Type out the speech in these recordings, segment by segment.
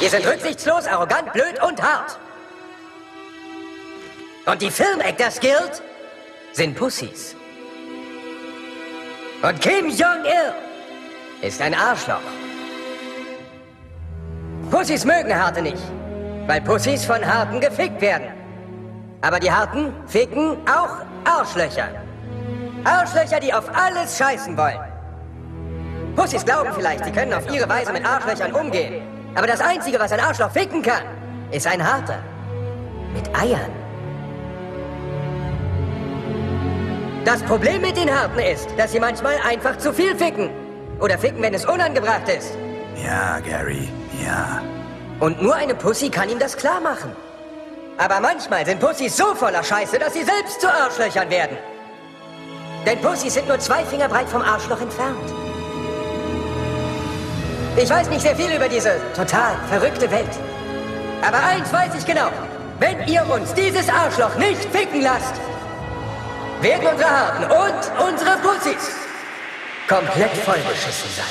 Wir sind rücksichtslos, arrogant, blöd und hart. Und die Film Actors Guild sind Pussys. Und Kim Jong-il ist ein Arschloch. Pussys mögen Harte nicht, weil Pussys von Harten gefickt werden. Aber die Harten ficken auch Arschlöcher. Arschlöcher, die auf alles scheißen wollen. Pussys glauben vielleicht, sie können auf ihre Weise mit Arschlöchern umgehen. Aber das Einzige, was ein Arschloch ficken kann, ist ein Harter. Mit Eiern. Das Problem mit den Harten ist, dass sie manchmal einfach zu viel ficken. Oder ficken, wenn es unangebracht ist. Ja, Gary, ja. Und nur eine Pussy kann ihm das klar machen. Aber manchmal sind Pussys so voller Scheiße, dass sie selbst zu Arschlöchern werden. Denn Pussys sind nur zwei Finger breit vom Arschloch entfernt. Ich weiß nicht sehr viel über diese total verrückte Welt. Aber eins weiß ich genau. Wenn ihr uns dieses Arschloch nicht ficken lasst, werden unsere Harten und unsere Pussys komplett vollbeschissen sein.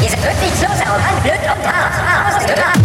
Wir sind rücksichtslos, arrogant, blöd und hart.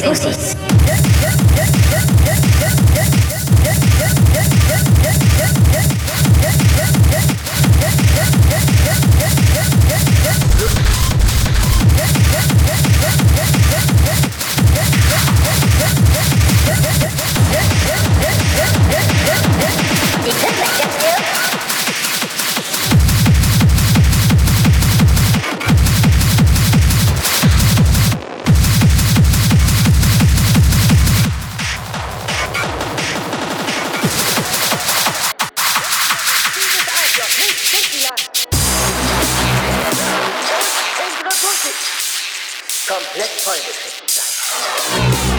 Tengo komplett vollgeschnitten sein.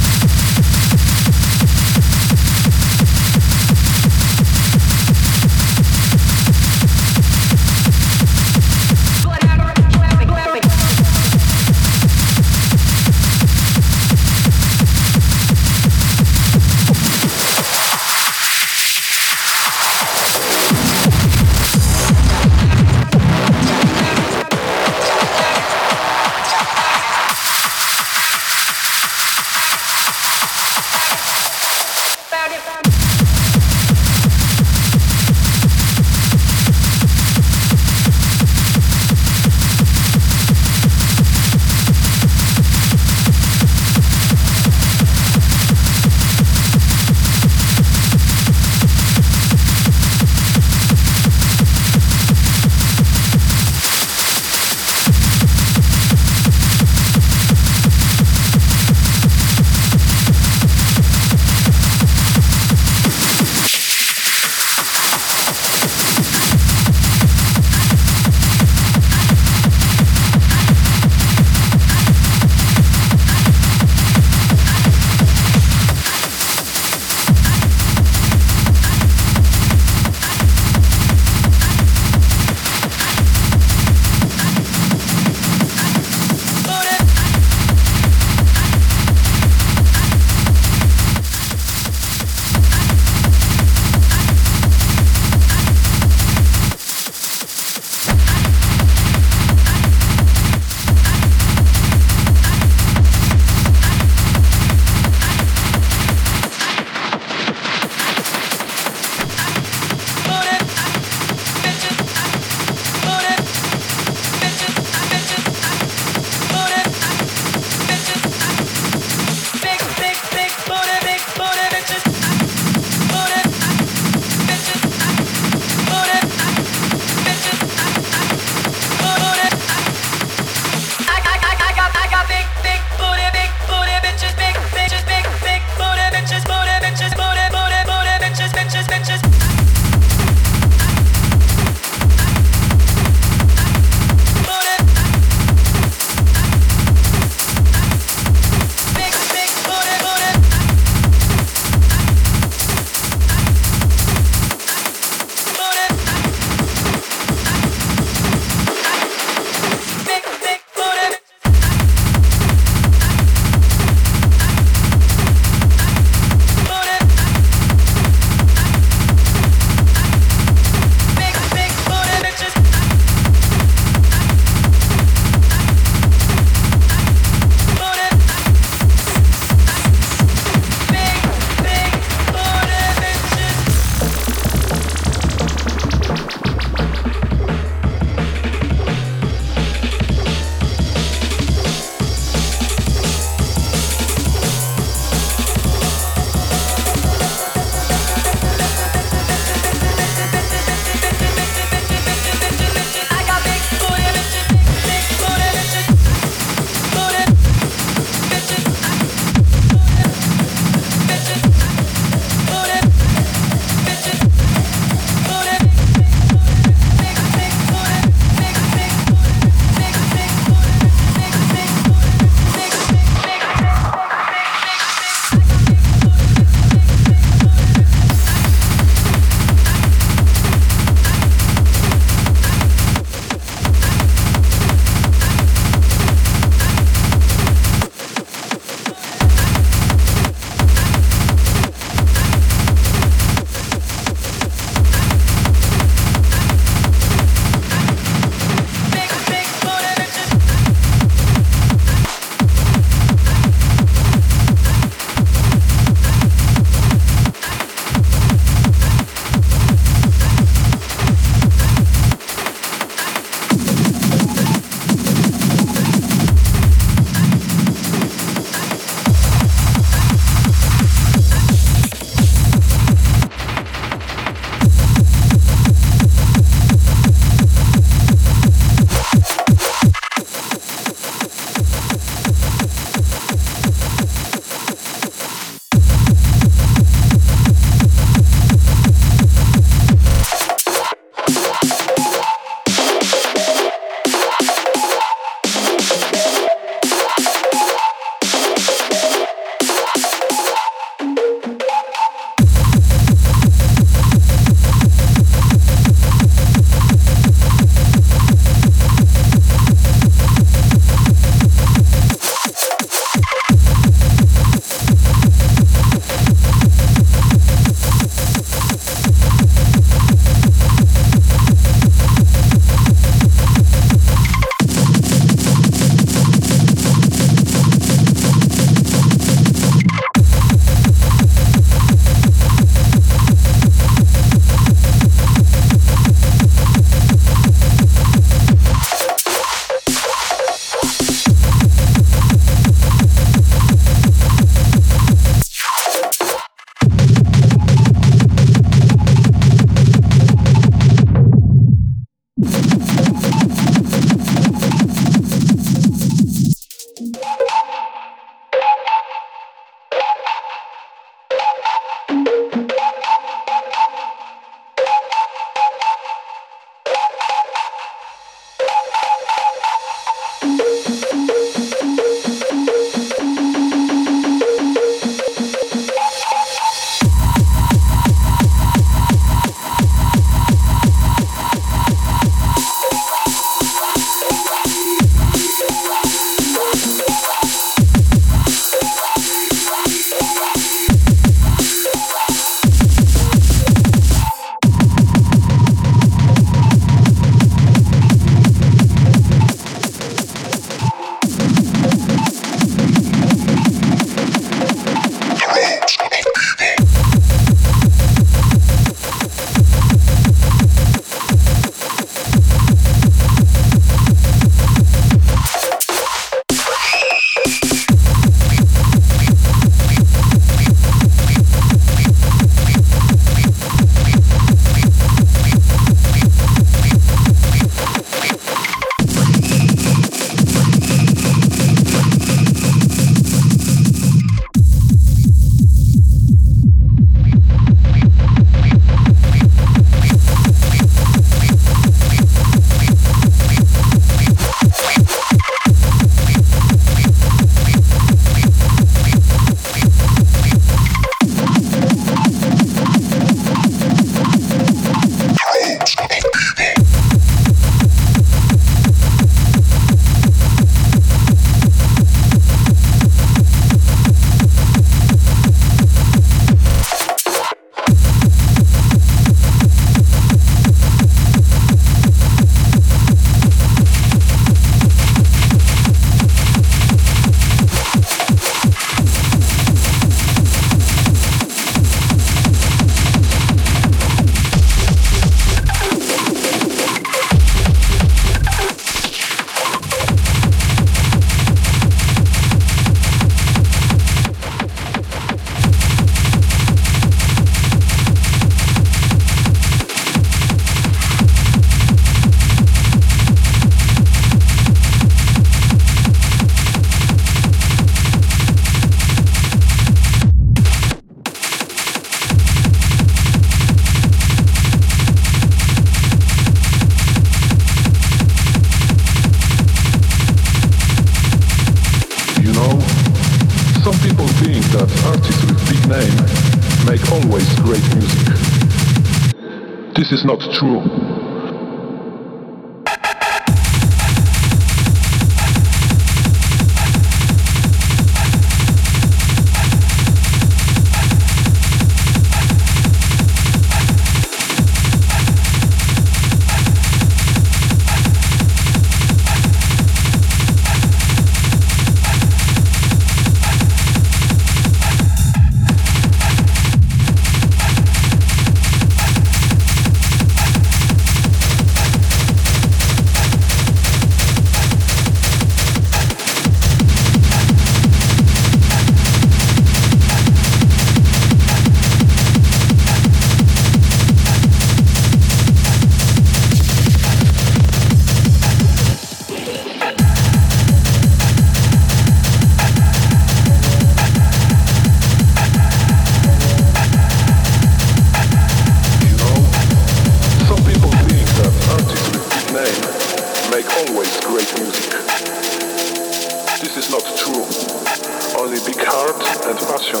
art and passion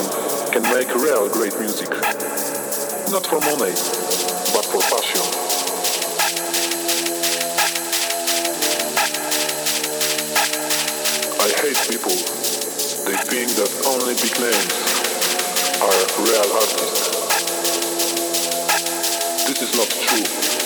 can make real great music. Not for money, but for passion. I hate people. They think that only big names are real artists. This is not true.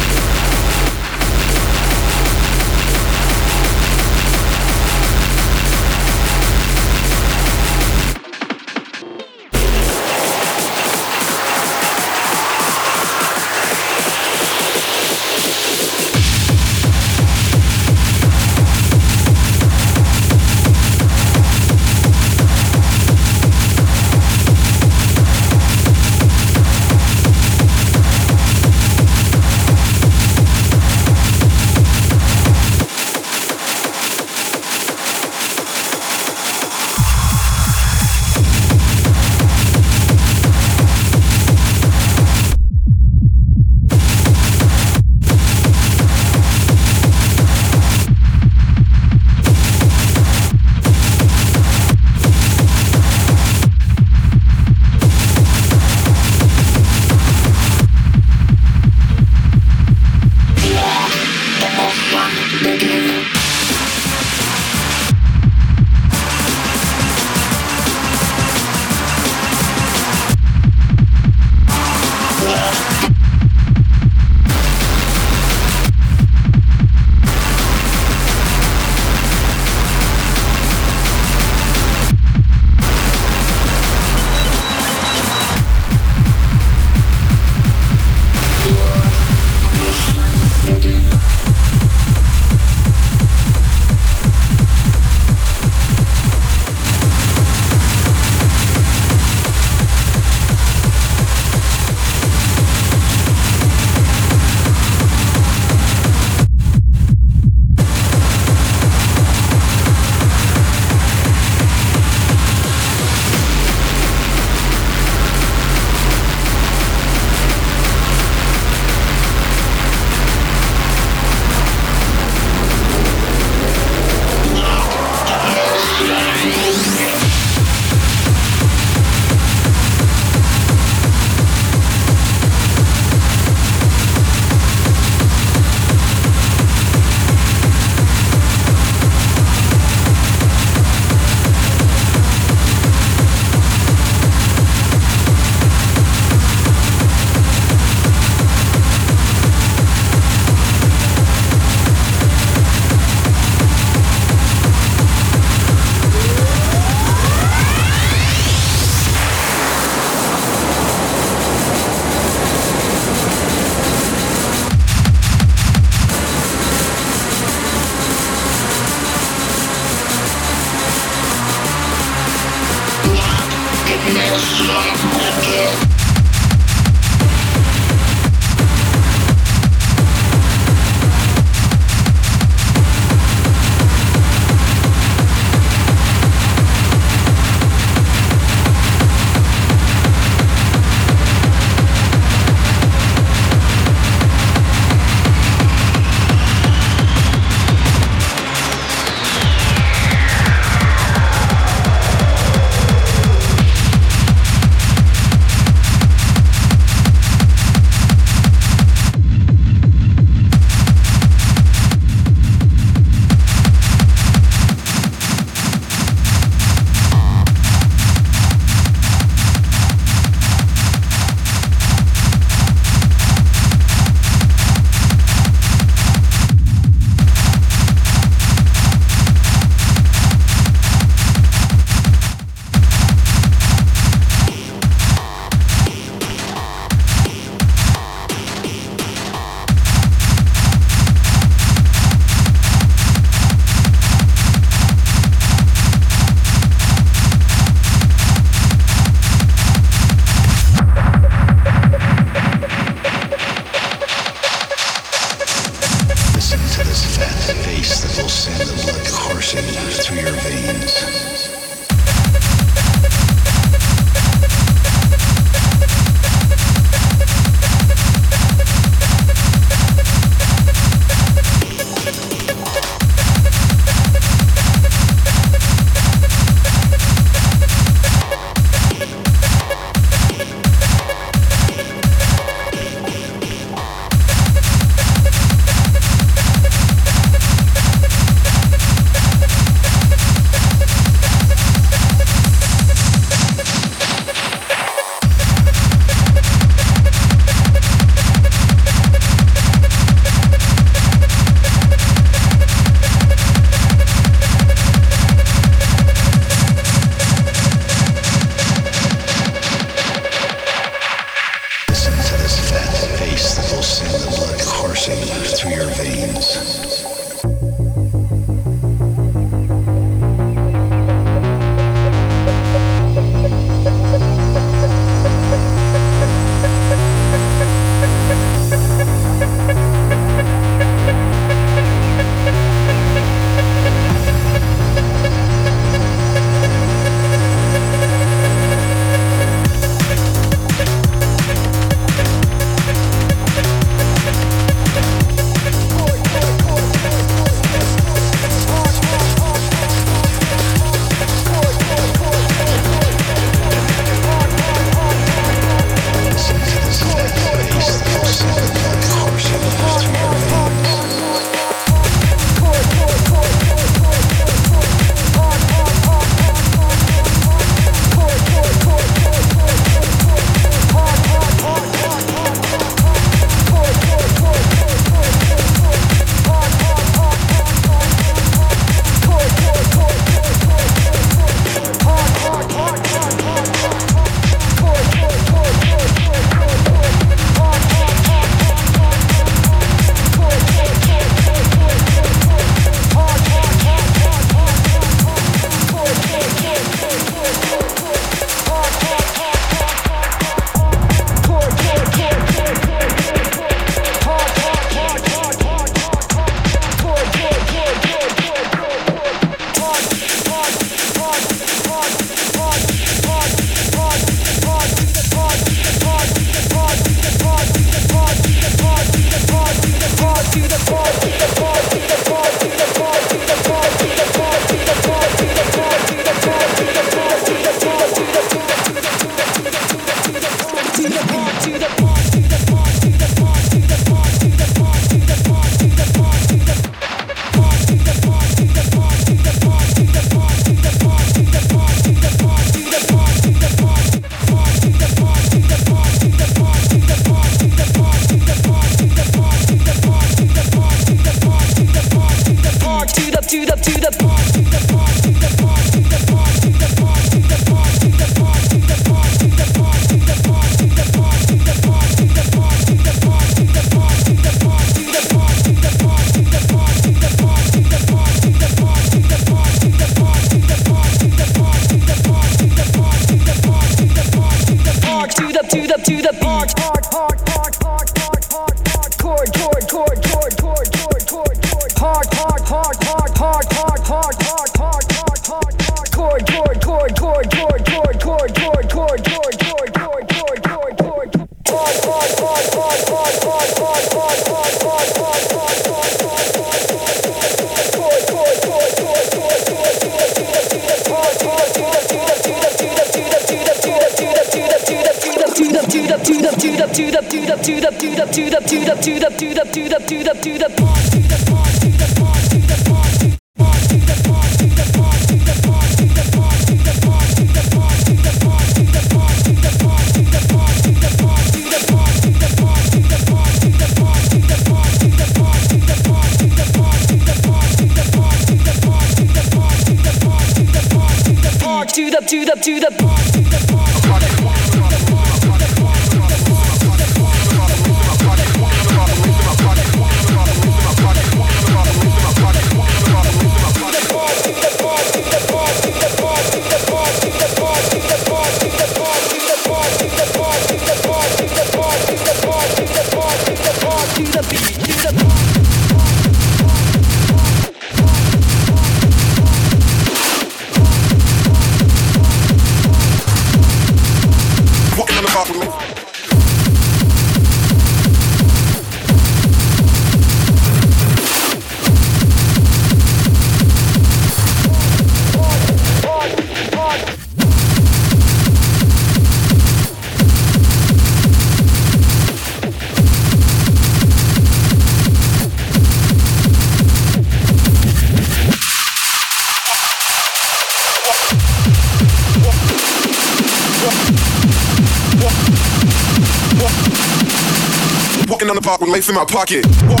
down the block with lace in my pocket. Walk,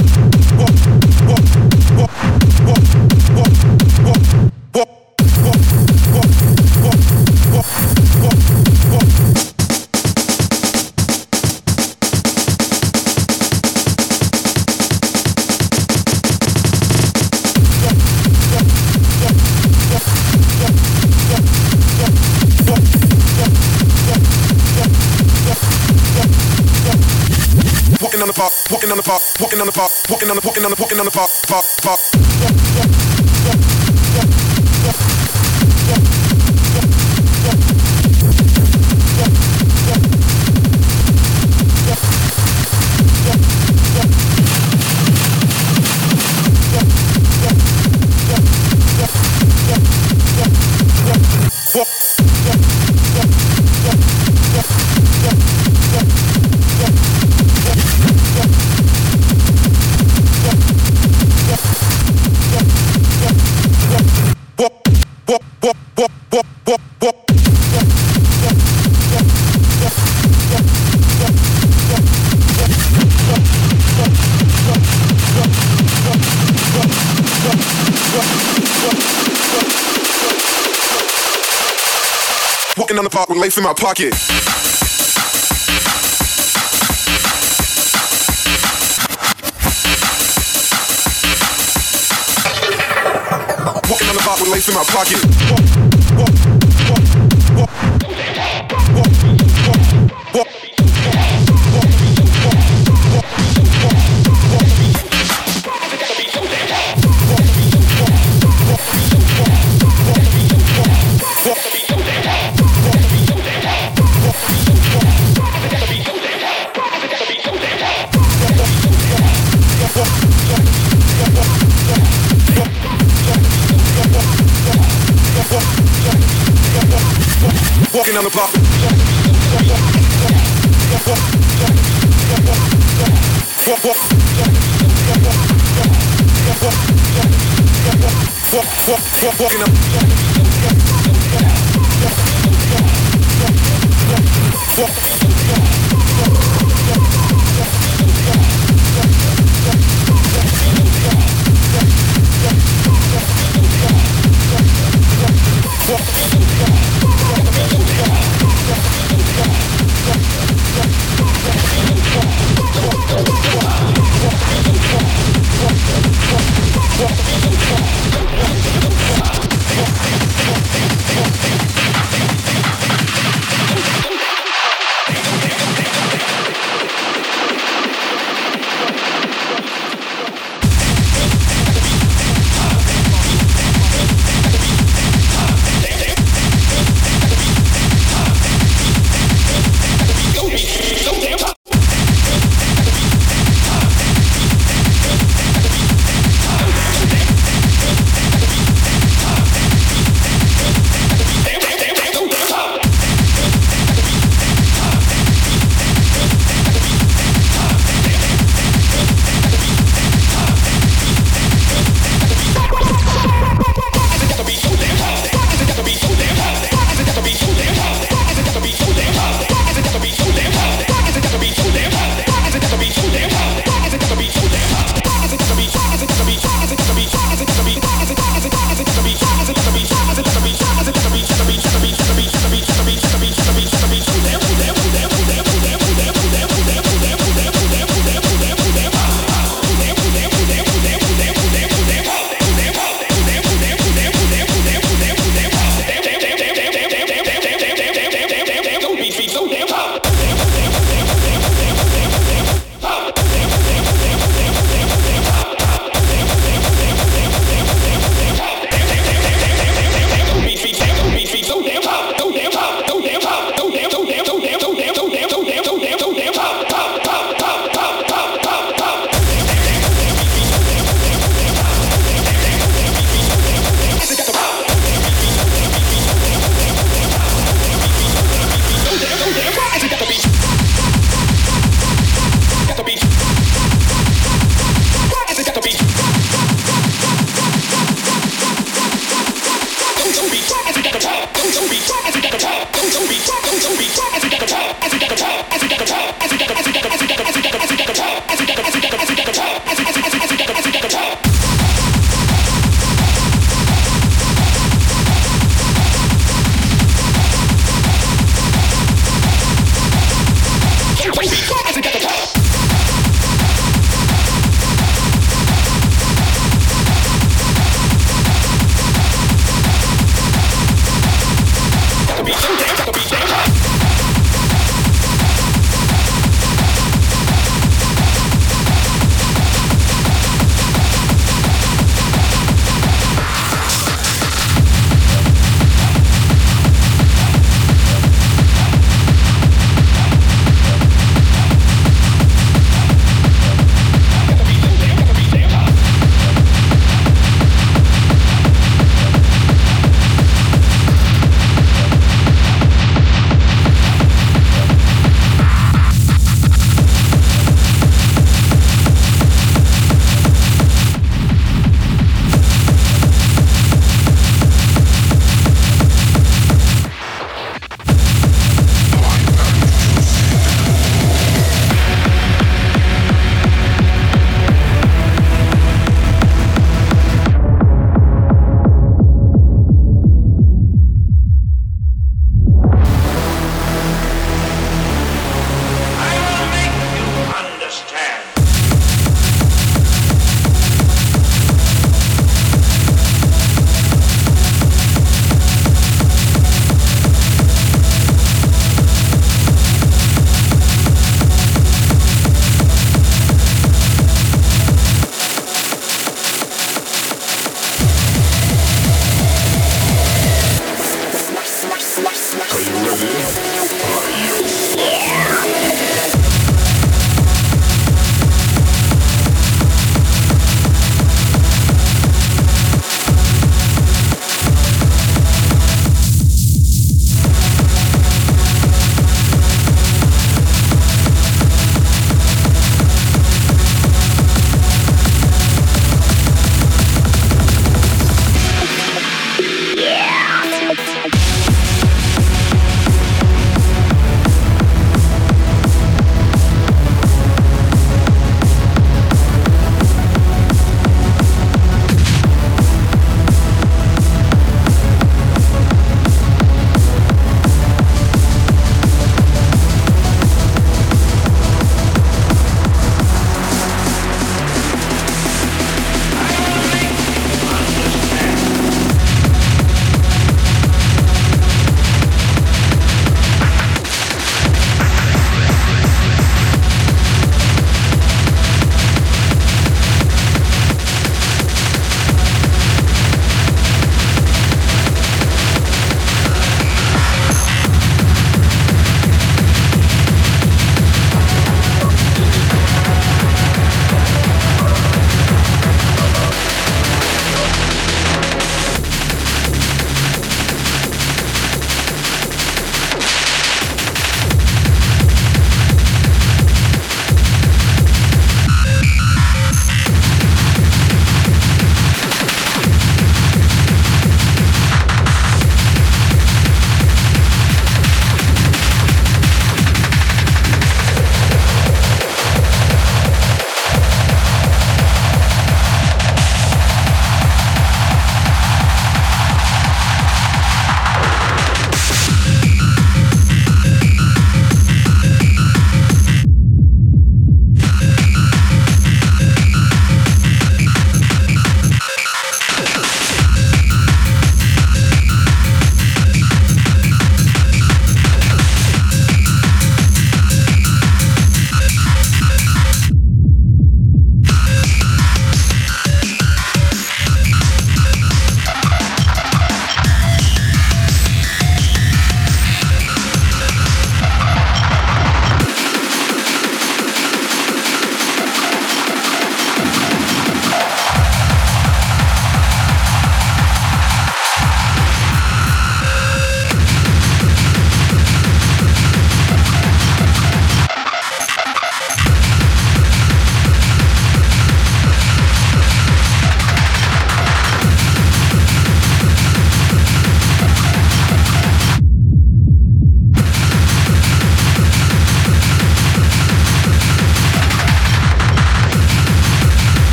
walk, walk, walking on the park. walking on the park. walking on the walking on the walking on the park. Park. Park. pop with lace in my pocket. Walking on the block with lace in my pocket.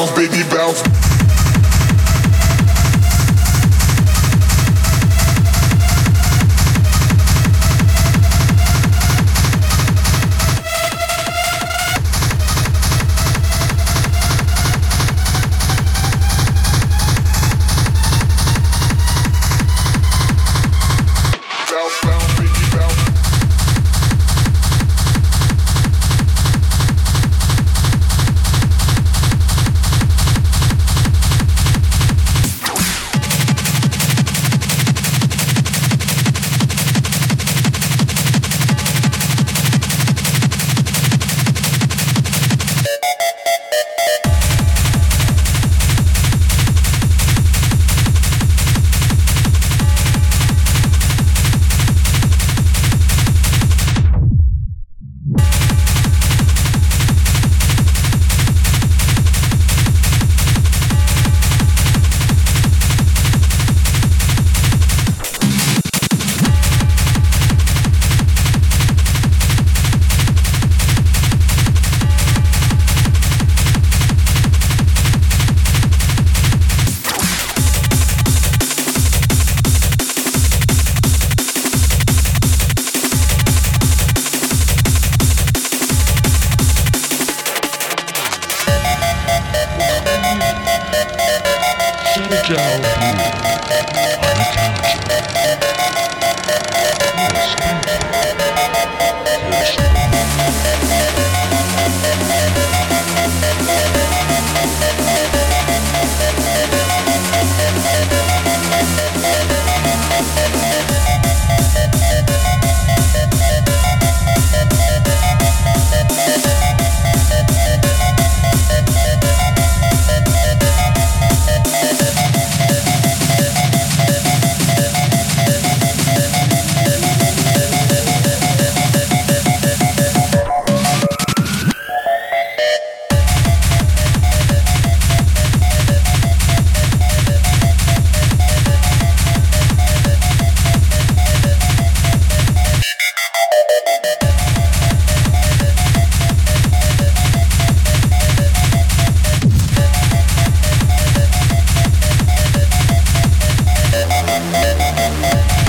bounce, baby bounce. Thank you.